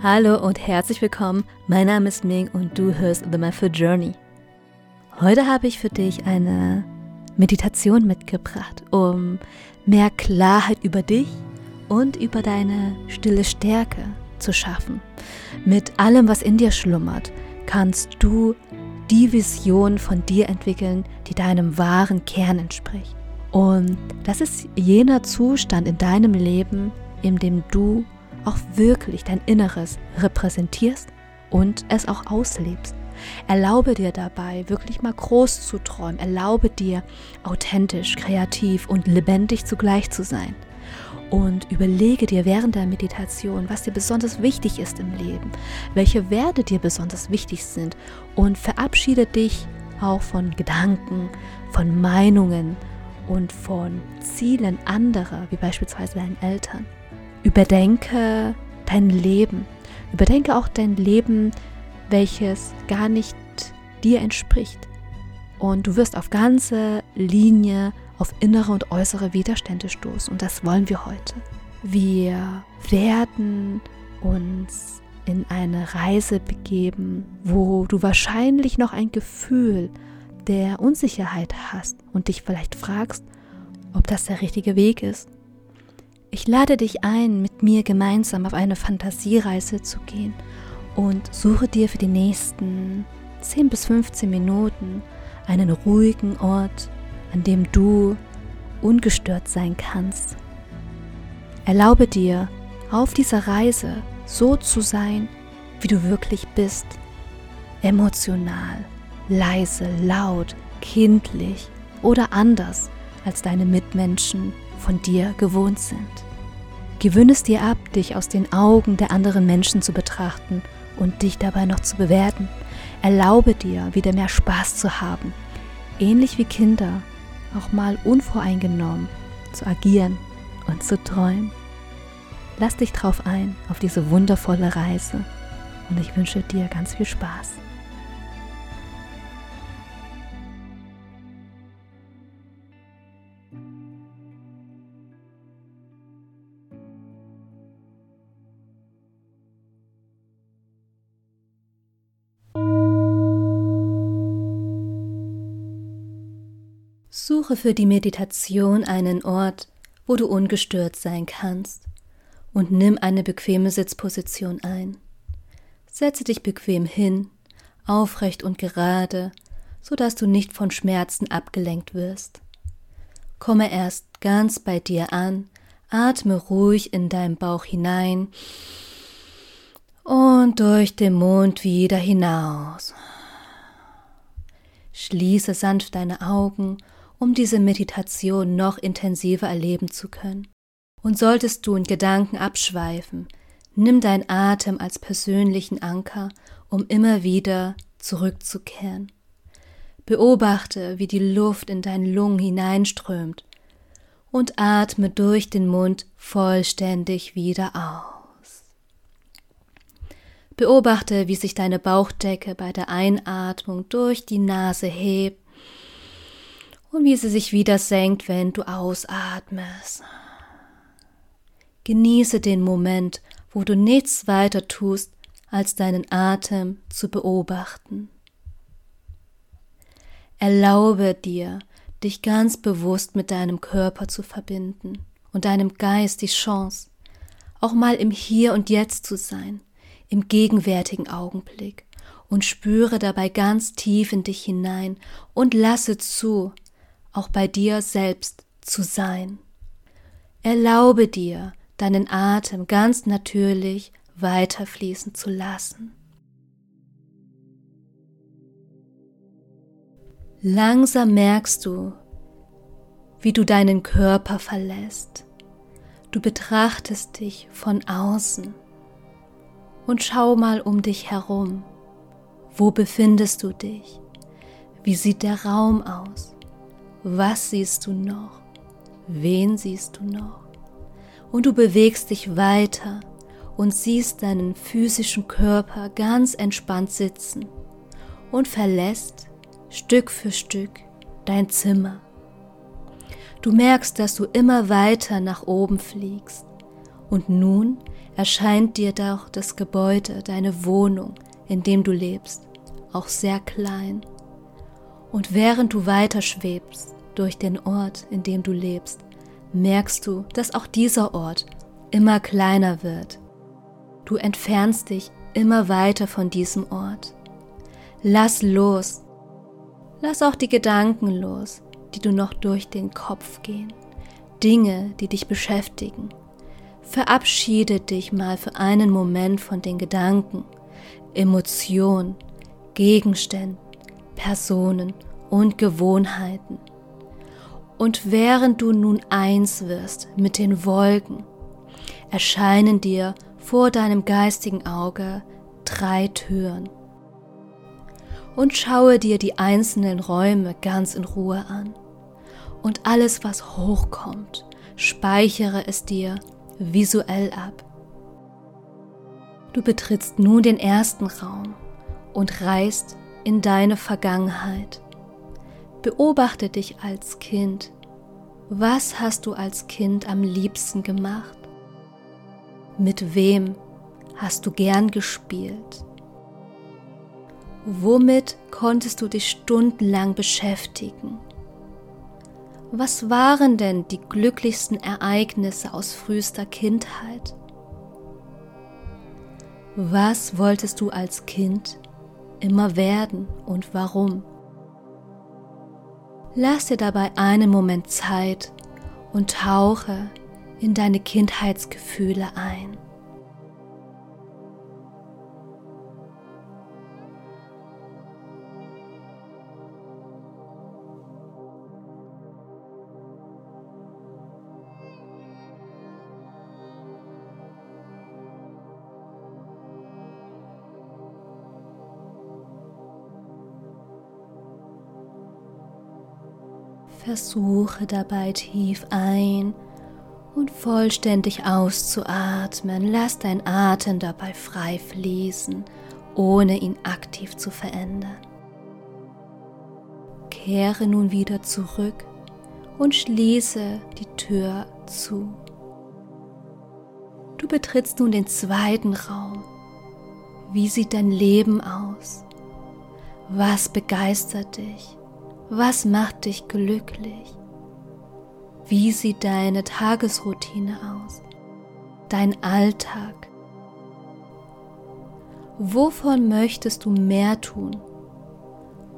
Hallo und herzlich willkommen. Mein Name ist Ming und du hörst The Method Journey. Heute habe ich für dich eine Meditation mitgebracht, um mehr Klarheit über dich und über deine stille Stärke zu schaffen. Mit allem, was in dir schlummert, kannst du die Vision von dir entwickeln, die deinem wahren Kern entspricht. Und das ist jener Zustand in deinem Leben, in dem du auch wirklich dein Inneres repräsentierst und es auch auslebst. Erlaube dir dabei, wirklich mal groß zu träumen. Erlaube dir, authentisch, kreativ und lebendig zugleich zu sein. Und überlege dir während der Meditation, was dir besonders wichtig ist im Leben, welche Werte dir besonders wichtig sind und verabschiede dich auch von Gedanken, von Meinungen und von Zielen anderer, wie beispielsweise deinen Eltern. Überdenke dein Leben. Überdenke auch dein Leben, welches gar nicht dir entspricht. Und du wirst auf ganze Linie auf innere und äußere Widerstände stoßen. Und das wollen wir heute. Wir werden uns in eine Reise begeben, wo du wahrscheinlich noch ein Gefühl der Unsicherheit hast und dich vielleicht fragst, ob das der richtige Weg ist. Ich lade dich ein, mit mir gemeinsam auf eine Fantasiereise zu gehen und suche dir für die nächsten 10 bis 15 Minuten einen ruhigen Ort, an dem du ungestört sein kannst. Erlaube dir, auf dieser Reise so zu sein, wie du wirklich bist. Emotional, leise, laut, kindlich oder anders, als deine Mitmenschen von dir gewohnt sind. Gewöhne es dir ab, dich aus den Augen der anderen Menschen zu betrachten und dich dabei noch zu bewerten. Erlaube dir, wieder mehr Spaß zu haben, ähnlich wie Kinder, auch mal unvoreingenommen zu agieren und zu träumen. Lass dich drauf ein, auf diese wundervolle Reise und ich wünsche dir ganz viel Spaß. Suche für die Meditation einen Ort, wo du ungestört sein kannst und nimm eine bequeme Sitzposition ein. Setze dich bequem hin, aufrecht und gerade, so dass du nicht von Schmerzen abgelenkt wirst. Komme erst ganz bei dir an, atme ruhig in deinen Bauch hinein und durch den Mund wieder hinaus. Schließe sanft deine Augen um diese Meditation noch intensiver erleben zu können. Und solltest du in Gedanken abschweifen, nimm dein Atem als persönlichen Anker, um immer wieder zurückzukehren. Beobachte, wie die Luft in deinen Lungen hineinströmt und atme durch den Mund vollständig wieder aus. Beobachte, wie sich deine Bauchdecke bei der Einatmung durch die Nase hebt und wie sie sich wieder senkt, wenn du ausatmest. Genieße den Moment, wo du nichts weiter tust, als deinen Atem zu beobachten. Erlaube dir, dich ganz bewusst mit deinem Körper zu verbinden und deinem Geist die Chance, auch mal im Hier und Jetzt zu sein, im gegenwärtigen Augenblick, und spüre dabei ganz tief in dich hinein und lasse zu, auch bei dir selbst zu sein. Erlaube dir, deinen Atem ganz natürlich weiterfließen zu lassen. Langsam merkst du, wie du deinen Körper verlässt. Du betrachtest dich von außen und schau mal um dich herum. Wo befindest du dich? Wie sieht der Raum aus? Was siehst du noch? Wen siehst du noch? Und du bewegst dich weiter und siehst deinen physischen Körper ganz entspannt sitzen und verlässt Stück für Stück dein Zimmer. Du merkst, dass du immer weiter nach oben fliegst und nun erscheint dir doch das Gebäude, deine Wohnung, in dem du lebst, auch sehr klein. Und während du weiter schwebst durch den Ort, in dem du lebst, merkst du, dass auch dieser Ort immer kleiner wird. Du entfernst dich immer weiter von diesem Ort. Lass los. Lass auch die Gedanken los, die du noch durch den Kopf gehen. Dinge, die dich beschäftigen. Verabschiede dich mal für einen Moment von den Gedanken, Emotionen, Gegenständen, Personen und Gewohnheiten. Und während du nun eins wirst mit den Wolken, erscheinen dir vor deinem geistigen Auge drei Türen. Und schaue dir die einzelnen Räume ganz in Ruhe an. Und alles, was hochkommt, speichere es dir visuell ab. Du betrittst nun den ersten Raum und reist in deine Vergangenheit. Beobachte dich als Kind. Was hast du als Kind am liebsten gemacht? Mit wem hast du gern gespielt? Womit konntest du dich stundenlang beschäftigen? Was waren denn die glücklichsten Ereignisse aus frühester Kindheit? Was wolltest du als Kind immer werden und warum? Lass dir dabei einen Moment Zeit und tauche in deine Kindheitsgefühle ein. Versuche dabei tief ein und vollständig auszuatmen. Lass dein Atem dabei frei fließen, ohne ihn aktiv zu verändern. Kehre nun wieder zurück und schließe die Tür zu. Du betrittst nun den zweiten Raum. Wie sieht dein Leben aus? Was begeistert dich? Was macht dich glücklich? Wie sieht deine Tagesroutine aus? Dein Alltag? Wovon möchtest du mehr tun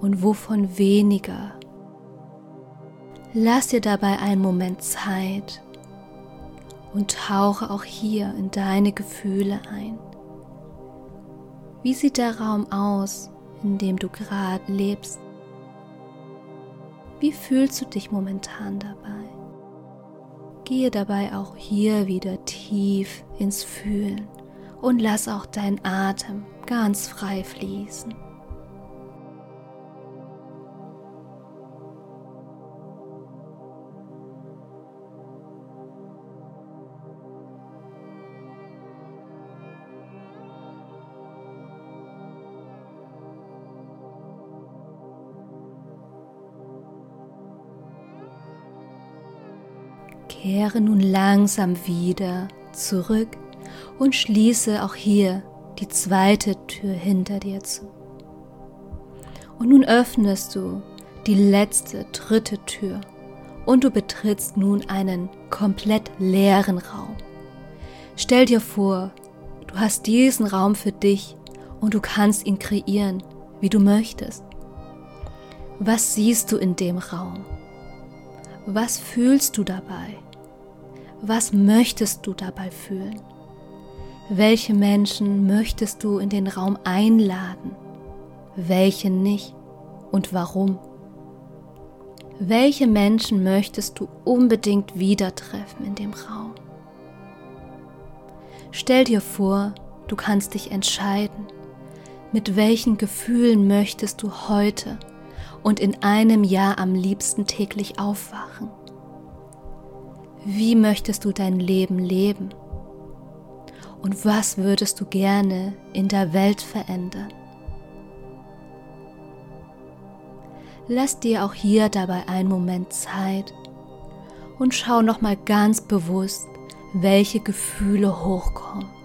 und wovon weniger? Lass dir dabei einen Moment Zeit und tauche auch hier in deine Gefühle ein. Wie sieht der Raum aus, in dem du gerade lebst? Wie fühlst du dich momentan dabei? Gehe dabei auch hier wieder tief ins Fühlen und lass auch deinen Atem ganz frei fließen. Kehre nun langsam wieder zurück und schließe auch hier die zweite Tür hinter dir zu. Und nun öffnest du die letzte, dritte Tür und du betrittst nun einen komplett leeren Raum. Stell dir vor, du hast diesen Raum für dich und du kannst ihn kreieren, wie du möchtest. Was siehst du in dem Raum? Was fühlst du dabei? Was möchtest du dabei fühlen? Welche Menschen möchtest du in den Raum einladen? Welche nicht und warum? Welche Menschen möchtest du unbedingt wieder treffen in dem Raum? Stell dir vor, du kannst dich entscheiden, mit welchen Gefühlen möchtest du heute und in einem Jahr am liebsten täglich aufwachen. Wie möchtest du dein Leben leben? Und was würdest du gerne in der Welt verändern? Lass dir auch hier dabei einen Moment Zeit und schau nochmal ganz bewusst, welche Gefühle hochkommen.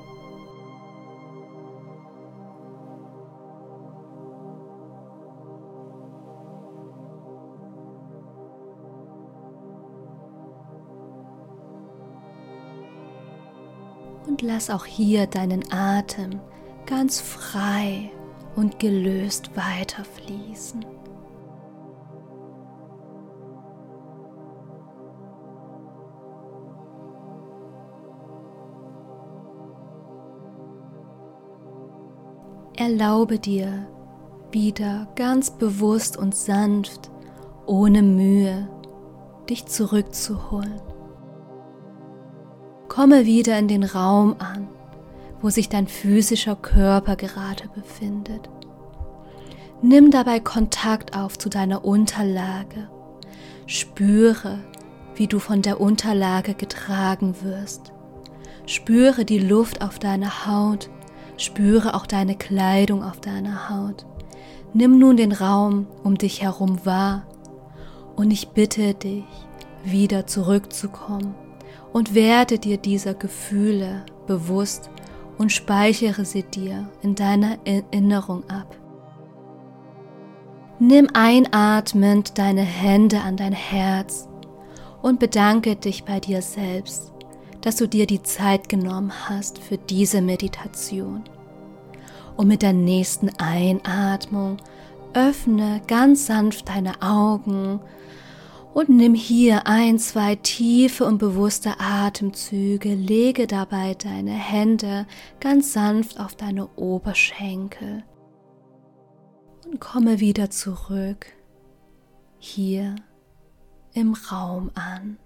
Und lass auch hier deinen Atem ganz frei und gelöst weiterfließen. Erlaube dir wieder ganz bewusst und sanft, ohne Mühe, dich zurückzuholen. Komme wieder in den Raum an, wo sich dein physischer Körper gerade befindet. Nimm dabei Kontakt auf zu deiner Unterlage. Spüre, wie du von der Unterlage getragen wirst. Spüre die Luft auf deiner Haut Spüre auch deine Kleidung auf deiner Haut. Nimm nun den Raum um dich herum wahr und ich bitte dich, wieder zurückzukommen und werde dir dieser Gefühle bewusst und speichere sie dir in deiner Erinnerung ab. Nimm einatmend deine Hände an dein Herz und bedanke dich bei dir selbst dass du dir die Zeit genommen hast für diese Meditation. Und mit der nächsten Einatmung öffne ganz sanft deine Augen und nimm hier ein, zwei tiefe und bewusste Atemzüge, lege dabei deine Hände ganz sanft auf deine Oberschenkel und komme wieder zurück hier im Raum an.